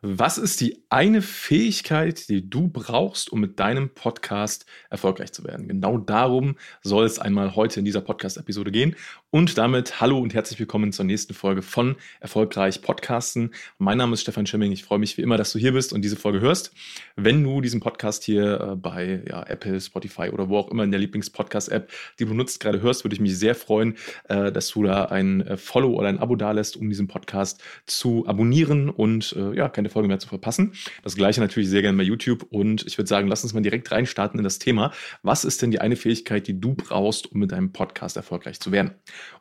Was ist die eine Fähigkeit, die du brauchst, um mit deinem Podcast erfolgreich zu werden? Genau darum soll es einmal heute in dieser Podcast-Episode gehen. Und damit hallo und herzlich willkommen zur nächsten Folge von Erfolgreich Podcasten. Mein Name ist Stefan Schimming. Ich freue mich wie immer, dass du hier bist und diese Folge hörst. Wenn du diesen Podcast hier äh, bei ja, Apple, Spotify oder wo auch immer in der Lieblings-Podcast-App, die du nutzt, gerade hörst, würde ich mich sehr freuen, äh, dass du da ein äh, Follow oder ein Abo dalässt, um diesen Podcast zu abonnieren und ja, keine Folge mehr zu verpassen. Das gleiche natürlich sehr gerne bei YouTube und ich würde sagen, lass uns mal direkt reinstarten in das Thema. Was ist denn die eine Fähigkeit, die du brauchst, um mit deinem Podcast erfolgreich zu werden?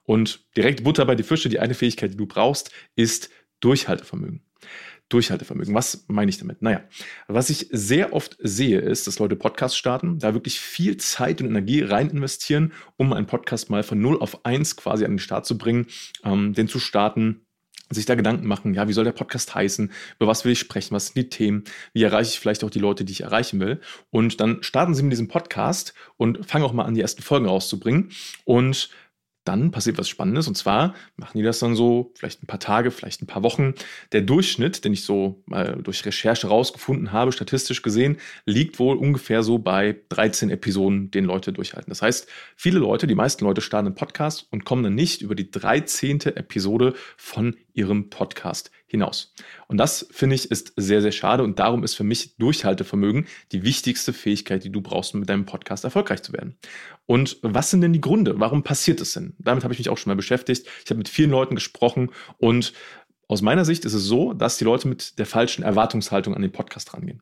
Und direkt Butter bei die Fische, die eine Fähigkeit, die du brauchst, ist Durchhaltevermögen. Durchhaltevermögen. Was meine ich damit? Naja, was ich sehr oft sehe, ist, dass Leute Podcasts starten, da wirklich viel Zeit und Energie rein investieren, um einen Podcast mal von 0 auf 1 quasi an den Start zu bringen, ähm, den zu starten, sich da Gedanken machen, ja, wie soll der Podcast heißen, über was will ich sprechen, was sind die Themen, wie erreiche ich vielleicht auch die Leute, die ich erreichen will. Und dann starten sie mit diesem Podcast und fangen auch mal an, die ersten Folgen rauszubringen. Und dann passiert was Spannendes und zwar machen die das dann so vielleicht ein paar Tage, vielleicht ein paar Wochen. Der Durchschnitt, den ich so mal durch Recherche rausgefunden habe, statistisch gesehen, liegt wohl ungefähr so bei 13 Episoden, den Leute durchhalten. Das heißt, viele Leute, die meisten Leute starten einen Podcast und kommen dann nicht über die 13. Episode von ihrem Podcast hinaus. Und das finde ich ist sehr, sehr schade und darum ist für mich Durchhaltevermögen die wichtigste Fähigkeit, die du brauchst, um mit deinem Podcast erfolgreich zu werden. Und was sind denn die Gründe? Warum passiert es denn? Damit habe ich mich auch schon mal beschäftigt. Ich habe mit vielen Leuten gesprochen und aus meiner Sicht ist es so, dass die Leute mit der falschen Erwartungshaltung an den Podcast rangehen.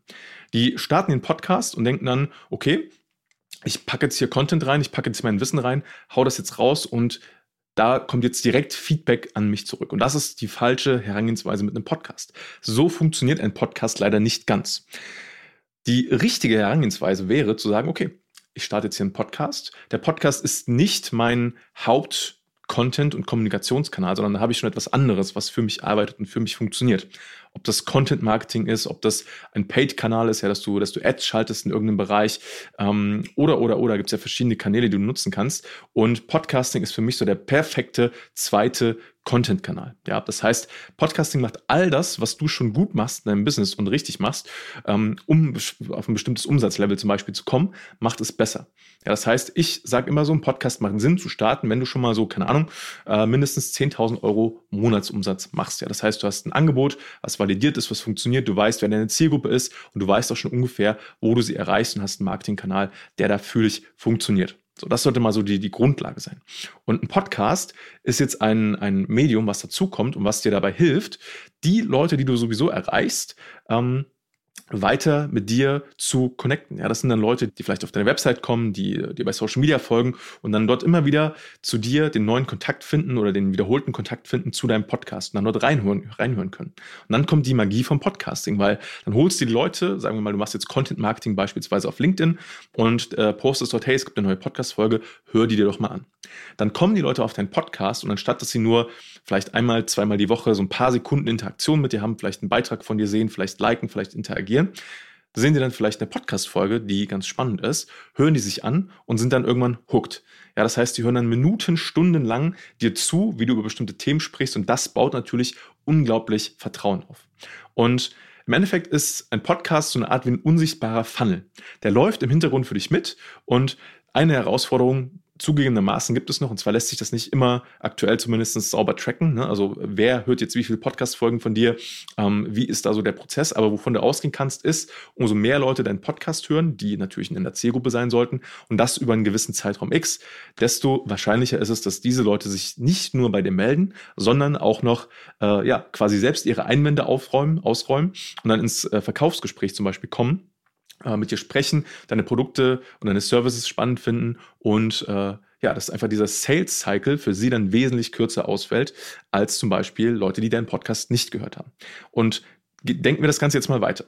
Die starten den Podcast und denken dann, okay, ich packe jetzt hier Content rein, ich packe jetzt mein Wissen rein, hau das jetzt raus und da kommt jetzt direkt Feedback an mich zurück. Und das ist die falsche Herangehensweise mit einem Podcast. So funktioniert ein Podcast leider nicht ganz. Die richtige Herangehensweise wäre zu sagen, okay, ich starte jetzt hier einen Podcast. Der Podcast ist nicht mein Haupt Content- und Kommunikationskanal, sondern da habe ich schon etwas anderes, was für mich arbeitet und für mich funktioniert. Ob das Content Marketing ist, ob das ein Paid-Kanal ist, ja, dass du, dass du Ads schaltest in irgendeinem Bereich ähm, oder oder oder gibt es ja verschiedene Kanäle, die du nutzen kannst. Und Podcasting ist für mich so der perfekte zweite Content-Kanal. Ja, das heißt, Podcasting macht all das, was du schon gut machst in deinem Business und richtig machst, ähm, um auf ein bestimmtes Umsatzlevel zum Beispiel zu kommen, macht es besser. Ja, das heißt, ich sage immer so, ein Podcast macht Sinn zu starten, wenn du schon mal so, keine Ahnung, äh, mindestens 10.000 Euro Monatsumsatz machst. Ja, das heißt, du hast ein Angebot, was validiert ist, was funktioniert, du weißt, wer deine Zielgruppe ist und du weißt auch schon ungefähr, wo du sie erreichst und hast einen Marketingkanal, der da für dich funktioniert. So, das sollte mal so die, die Grundlage sein. Und ein Podcast ist jetzt ein, ein Medium, was dazukommt und was dir dabei hilft, die Leute, die du sowieso erreichst, ähm, weiter mit dir zu connecten. Ja, das sind dann Leute, die vielleicht auf deine Website kommen, die dir bei Social Media folgen und dann dort immer wieder zu dir den neuen Kontakt finden oder den wiederholten Kontakt finden zu deinem Podcast und dann dort reinhören, reinhören können. Und dann kommt die Magie vom Podcasting, weil dann holst du die Leute, sagen wir mal, du machst jetzt Content Marketing beispielsweise auf LinkedIn und äh, postest dort, hey, es gibt eine neue Podcast-Folge, hör die dir doch mal an. Dann kommen die Leute auf deinen Podcast und anstatt, dass sie nur vielleicht einmal, zweimal die Woche so ein paar Sekunden Interaktion mit dir haben, vielleicht einen Beitrag von dir sehen, vielleicht liken, vielleicht interagieren, sehen die dann vielleicht eine Podcast-Folge, die ganz spannend ist, hören die sich an und sind dann irgendwann hooked. Ja, das heißt, die hören dann Minuten, Stunden lang dir zu, wie du über bestimmte Themen sprichst und das baut natürlich unglaublich Vertrauen auf. Und im Endeffekt ist ein Podcast so eine Art wie ein unsichtbarer Funnel. Der läuft im Hintergrund für dich mit und eine Herausforderung, Zugegebenermaßen gibt es noch, und zwar lässt sich das nicht immer aktuell zumindest sauber tracken. Ne? Also wer hört jetzt wie viele Podcast-Folgen von dir, ähm, wie ist da so der Prozess, aber wovon du ausgehen kannst, ist, umso mehr Leute deinen Podcast hören, die natürlich in der Zielgruppe sein sollten, und das über einen gewissen Zeitraum X, desto wahrscheinlicher ist es, dass diese Leute sich nicht nur bei dir melden, sondern auch noch äh, ja, quasi selbst ihre Einwände aufräumen, ausräumen und dann ins äh, Verkaufsgespräch zum Beispiel kommen äh, mit dir sprechen, deine Produkte und deine Services spannend finden und äh, ja, dass einfach dieser Sales Cycle für sie dann wesentlich kürzer ausfällt als zum Beispiel Leute, die deinen Podcast nicht gehört haben. Und denken wir das Ganze jetzt mal weiter.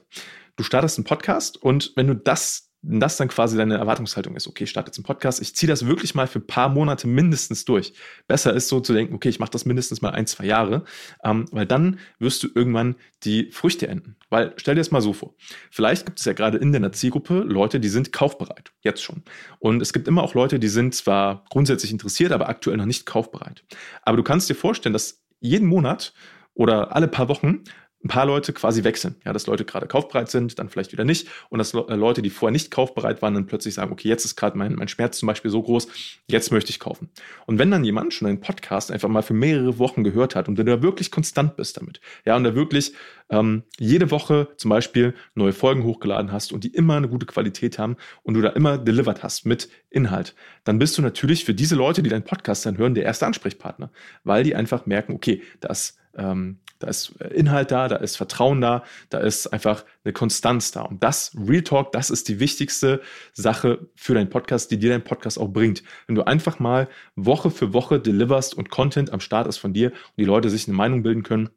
Du startest einen Podcast und wenn du das das dann quasi deine Erwartungshaltung ist, okay, ich starte jetzt einen Podcast, ich ziehe das wirklich mal für ein paar Monate mindestens durch. Besser ist so zu denken, okay, ich mache das mindestens mal ein, zwei Jahre, ähm, weil dann wirst du irgendwann die Früchte enden. Weil stell dir das mal so vor, vielleicht gibt es ja gerade in deiner Zielgruppe Leute, die sind kaufbereit, jetzt schon. Und es gibt immer auch Leute, die sind zwar grundsätzlich interessiert, aber aktuell noch nicht kaufbereit. Aber du kannst dir vorstellen, dass jeden Monat oder alle paar Wochen ein paar Leute quasi wechseln. Ja, dass Leute gerade kaufbereit sind, dann vielleicht wieder nicht. Und dass äh, Leute, die vorher nicht kaufbereit waren, dann plötzlich sagen, okay, jetzt ist gerade mein, mein Schmerz zum Beispiel so groß, jetzt möchte ich kaufen. Und wenn dann jemand schon einen Podcast einfach mal für mehrere Wochen gehört hat und du da wirklich konstant bist damit, ja, und da wirklich ähm, jede Woche zum Beispiel neue Folgen hochgeladen hast und die immer eine gute Qualität haben und du da immer delivered hast mit Inhalt, dann bist du natürlich für diese Leute, die deinen Podcast dann hören, der erste Ansprechpartner, weil die einfach merken, okay, das ähm, da ist Inhalt da, da ist Vertrauen da, da ist einfach eine Konstanz da. Und das, Real Talk, das ist die wichtigste Sache für deinen Podcast, die dir dein Podcast auch bringt. Wenn du einfach mal Woche für Woche deliverst und Content am Start ist von dir und die Leute sich eine Meinung bilden können,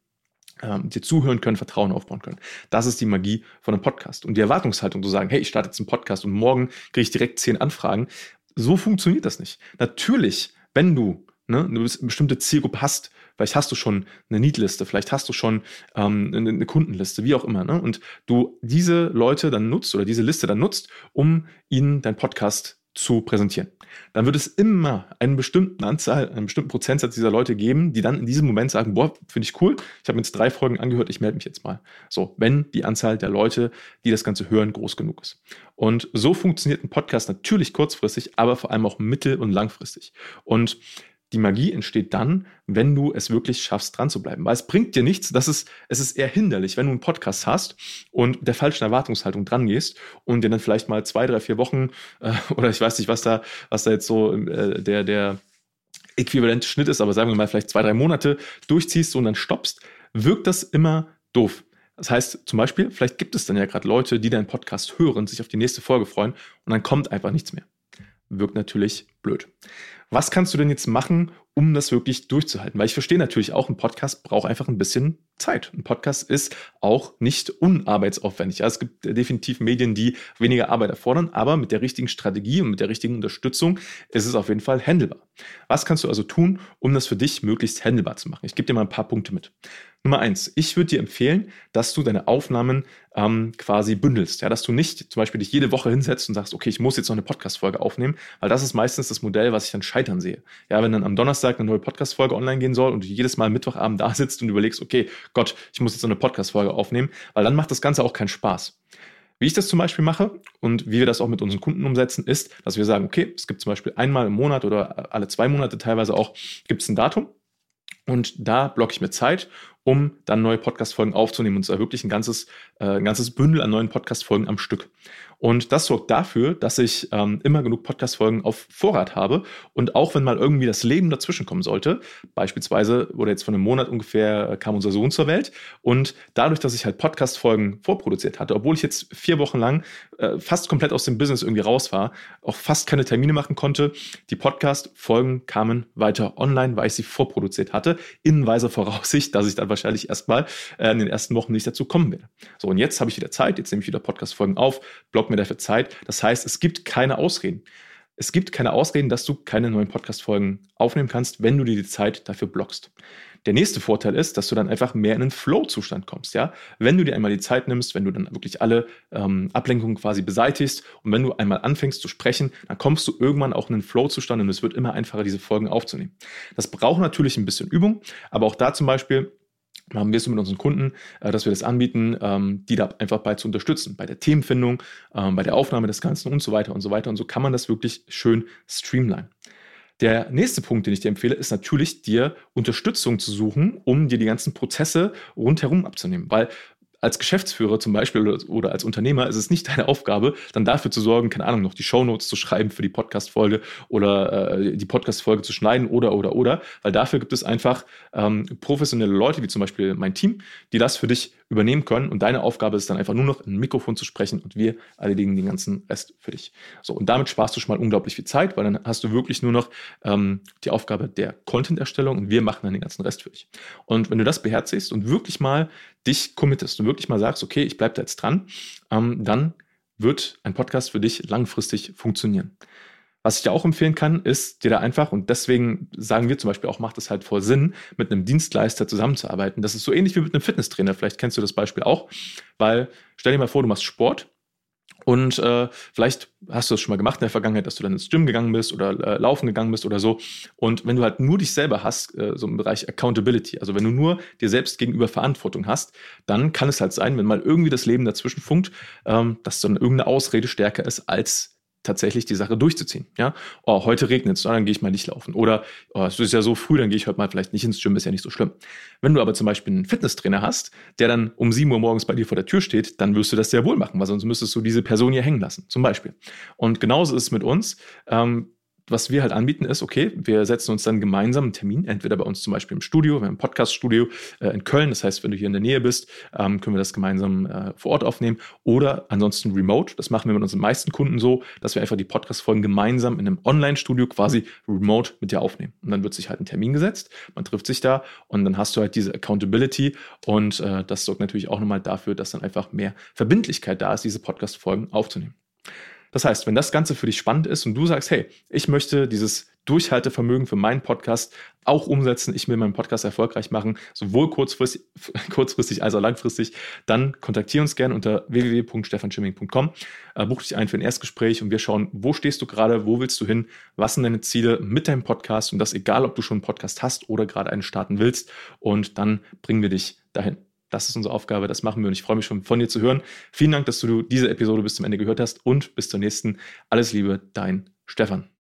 ähm, dir zuhören können, Vertrauen aufbauen können. Das ist die Magie von einem Podcast. Und die Erwartungshaltung zu sagen, hey, ich starte jetzt einen Podcast und morgen kriege ich direkt zehn Anfragen, so funktioniert das nicht. Natürlich, wenn du ne, eine bestimmte Zielgruppe hast, vielleicht hast du schon eine Need-Liste, vielleicht hast du schon ähm, eine, eine, Kundenliste, wie auch immer, ne, und du diese Leute dann nutzt oder diese Liste dann nutzt, um ihnen dein Podcast zu präsentieren. Dann wird es immer einen bestimmten Anzahl, einen bestimmten Prozentsatz dieser Leute geben, die dann in diesem Moment sagen, boah, finde ich cool, ich habe mir jetzt drei Folgen angehört, ich melde mich jetzt mal. So, wenn die Anzahl der Leute, die das Ganze hören, groß genug ist. Und so funktioniert ein Podcast natürlich kurzfristig, aber vor allem auch mittel- und langfristig. Und die Magie entsteht dann, wenn du es wirklich schaffst, dran zu bleiben. Weil es bringt dir nichts, das ist, es ist eher hinderlich, wenn du einen Podcast hast und der falschen Erwartungshaltung dran gehst und dir dann vielleicht mal zwei, drei, vier Wochen äh, oder ich weiß nicht, was da, was da jetzt so äh, der, der äquivalente Schnitt ist, aber sagen wir mal vielleicht zwei, drei Monate durchziehst und dann stoppst, wirkt das immer doof. Das heißt zum Beispiel, vielleicht gibt es dann ja gerade Leute, die deinen Podcast hören, sich auf die nächste Folge freuen und dann kommt einfach nichts mehr. Wirkt natürlich blöd. Was kannst du denn jetzt machen, um das wirklich durchzuhalten? Weil ich verstehe natürlich auch, ein Podcast braucht einfach ein bisschen Zeit. Ein Podcast ist auch nicht unarbeitsaufwendig. Ja, es gibt definitiv Medien, die weniger Arbeit erfordern, aber mit der richtigen Strategie und mit der richtigen Unterstützung ist es auf jeden Fall handelbar. Was kannst du also tun, um das für dich möglichst handelbar zu machen? Ich gebe dir mal ein paar Punkte mit. Nummer eins, ich würde dir empfehlen, dass du deine Aufnahmen ähm, quasi bündelst. Ja, dass du nicht zum Beispiel dich jede Woche hinsetzt und sagst, okay, ich muss jetzt noch eine Podcast-Folge aufnehmen, weil das ist meistens das Modell, was ich dann scheitern sehe. Ja, wenn dann am Donnerstag eine neue Podcast-Folge online gehen soll und du jedes Mal Mittwochabend da sitzt und überlegst, okay, Gott, ich muss jetzt noch eine Podcast-Folge aufnehmen, weil dann macht das Ganze auch keinen Spaß. Wie ich das zum Beispiel mache und wie wir das auch mit unseren Kunden umsetzen, ist, dass wir sagen, okay, es gibt zum Beispiel einmal im Monat oder alle zwei Monate teilweise auch, gibt es ein Datum und da blocke ich mir Zeit um dann neue Podcast-Folgen aufzunehmen. Und zwar wirklich ein ganzes, äh, ein ganzes Bündel an neuen Podcast-Folgen am Stück. Und das sorgt dafür, dass ich ähm, immer genug Podcast-Folgen auf Vorrat habe. Und auch wenn mal irgendwie das Leben dazwischen kommen sollte, beispielsweise, oder jetzt von einem Monat ungefähr, äh, kam unser Sohn zur Welt. Und dadurch, dass ich halt Podcast-Folgen vorproduziert hatte, obwohl ich jetzt vier Wochen lang äh, fast komplett aus dem Business irgendwie raus war, auch fast keine Termine machen konnte, die Podcast-Folgen kamen weiter online, weil ich sie vorproduziert hatte, in weiser Voraussicht, dass ich dann wahrscheinlich erstmal äh, in den ersten Wochen nicht dazu kommen werde. So, und jetzt habe ich wieder Zeit, jetzt nehme ich wieder Podcast-Folgen auf, block mir dafür Zeit. Das heißt, es gibt keine Ausreden. Es gibt keine Ausreden, dass du keine neuen Podcast-Folgen aufnehmen kannst, wenn du dir die Zeit dafür blockst. Der nächste Vorteil ist, dass du dann einfach mehr in einen Flow-Zustand kommst, ja. Wenn du dir einmal die Zeit nimmst, wenn du dann wirklich alle ähm, Ablenkungen quasi beseitigst und wenn du einmal anfängst zu sprechen, dann kommst du irgendwann auch in einen Flow-Zustand und es wird immer einfacher, diese Folgen aufzunehmen. Das braucht natürlich ein bisschen Übung, aber auch da zum Beispiel haben wir es mit unseren Kunden, äh, dass wir das anbieten, ähm, die da einfach bei zu unterstützen, bei der Themenfindung, ähm, bei der Aufnahme des Ganzen und so weiter und so weiter. Und so kann man das wirklich schön streamline. Der nächste Punkt, den ich dir empfehle, ist natürlich, dir Unterstützung zu suchen, um dir die ganzen Prozesse rundherum abzunehmen. Weil als Geschäftsführer zum Beispiel oder, als Unternehmer ist es nicht deine Aufgabe, dann dafür zu sorgen, keine Ahnung, noch die Shownotes zu schreiben für die Podcast-Folge oder äh, die Podcast-Folge zu schneiden oder, oder, oder, weil dafür gibt es einfach ähm, professionelle Leute, wie zum Beispiel mein Team, die das für dich übernehmen können. Und deine Aufgabe ist dann einfach nur noch ein Mikrofon zu sprechen und wir erledigen den ganzen Rest für dich. So, und damit sparst du schon mal unglaublich viel Zeit, weil dann hast du wirklich nur noch ähm, die Aufgabe der Content-Erstellung und wir machen dann den ganzen Rest für dich. Und wenn du das beherzigst und wirklich mal dich committest und wirklich mal sagst, okay, ich bleibe da jetzt dran, ähm, dann wird ein Podcast für dich langfristig funktionieren. Was ich dir auch empfehlen kann, ist dir da einfach, und deswegen sagen wir zum Beispiel auch, macht es halt voll Sinn, mit einem Dienstleister zusammenzuarbeiten. Das ist so ähnlich wie mit einem Fitnesstrainer. Vielleicht kennst du das Beispiel auch, weil stell dir mal vor, du machst Sport Und äh, vielleicht hast du das schon mal gemacht in der Vergangenheit, dass du dann ins Gym gegangen bist oder äh, laufen gegangen bist oder so. Und wenn du halt nur dich selber hast, äh, so im Bereich Accountability, also wenn du nur dir selbst gegenüber Verantwortung hast, dann kann es halt sein, wenn mal irgendwie das Leben dazwischen funkt, ähm, dass dann irgendeine Ausrede stärker ist als tatsächlich die Sache durchzuziehen. Ja, oh, heute regnet es, dann gehe ich mal nicht laufen. Oder oh, es ist ja so früh, dann gehe ich heute mal vielleicht nicht ins Gym, ist ja nicht so schlimm. Wenn du aber zum Beispiel einen Fitnesstrainer hast, der dann um 7 Uhr morgens bei dir vor der Tür steht, dann wirst du das sehr wohl machen, weil sonst müsstest du diese Person hier hängen lassen, zum Beispiel. Und genauso ist es mit uns. Ähm, was wir halt anbieten ist, okay, wir setzen uns dann gemeinsam einen Termin, entweder bei uns zum Beispiel im Studio, wir haben ein Podcast-Studio äh, in Köln, das heißt, wenn du hier in der Nähe bist, ähm, können wir das gemeinsam äh, vor Ort aufnehmen oder ansonsten remote. Das machen wir mit unseren meisten Kunden so, dass wir einfach die Podcast-Folgen gemeinsam in einem Online-Studio quasi remote mit dir aufnehmen. Und dann wird sich halt ein Termin gesetzt, man trifft sich da und dann hast du halt diese Accountability und äh, das sorgt natürlich auch nochmal dafür, dass dann einfach mehr Verbindlichkeit da ist, diese Podcast-Folgen aufzunehmen. Das heißt, wenn das Ganze für dich spannend ist und du sagst, hey, ich möchte dieses Durchhaltevermögen für meinen Podcast auch umsetzen, ich will meinen Podcast erfolgreich machen, sowohl kurzfristig, kurzfristig als auch langfristig, dann kontaktiere uns gerne unter www.stefanschimming.com, äh, buch dich ein für ein Erstgespräch und wir schauen, wo stehst du gerade, wo willst du hin, was sind deine Ziele mit deinem Podcast und das egal, ob du schon einen Podcast hast oder gerade einen starten willst und dann bringen wir dich dahin. Das ist unsere Aufgabe, das machen wir und ich freue mich schon von dir zu hören. Vielen Dank, dass du diese Episode bis zum Ende gehört hast und bis zur nächsten. Alles Liebe, dein Stefan.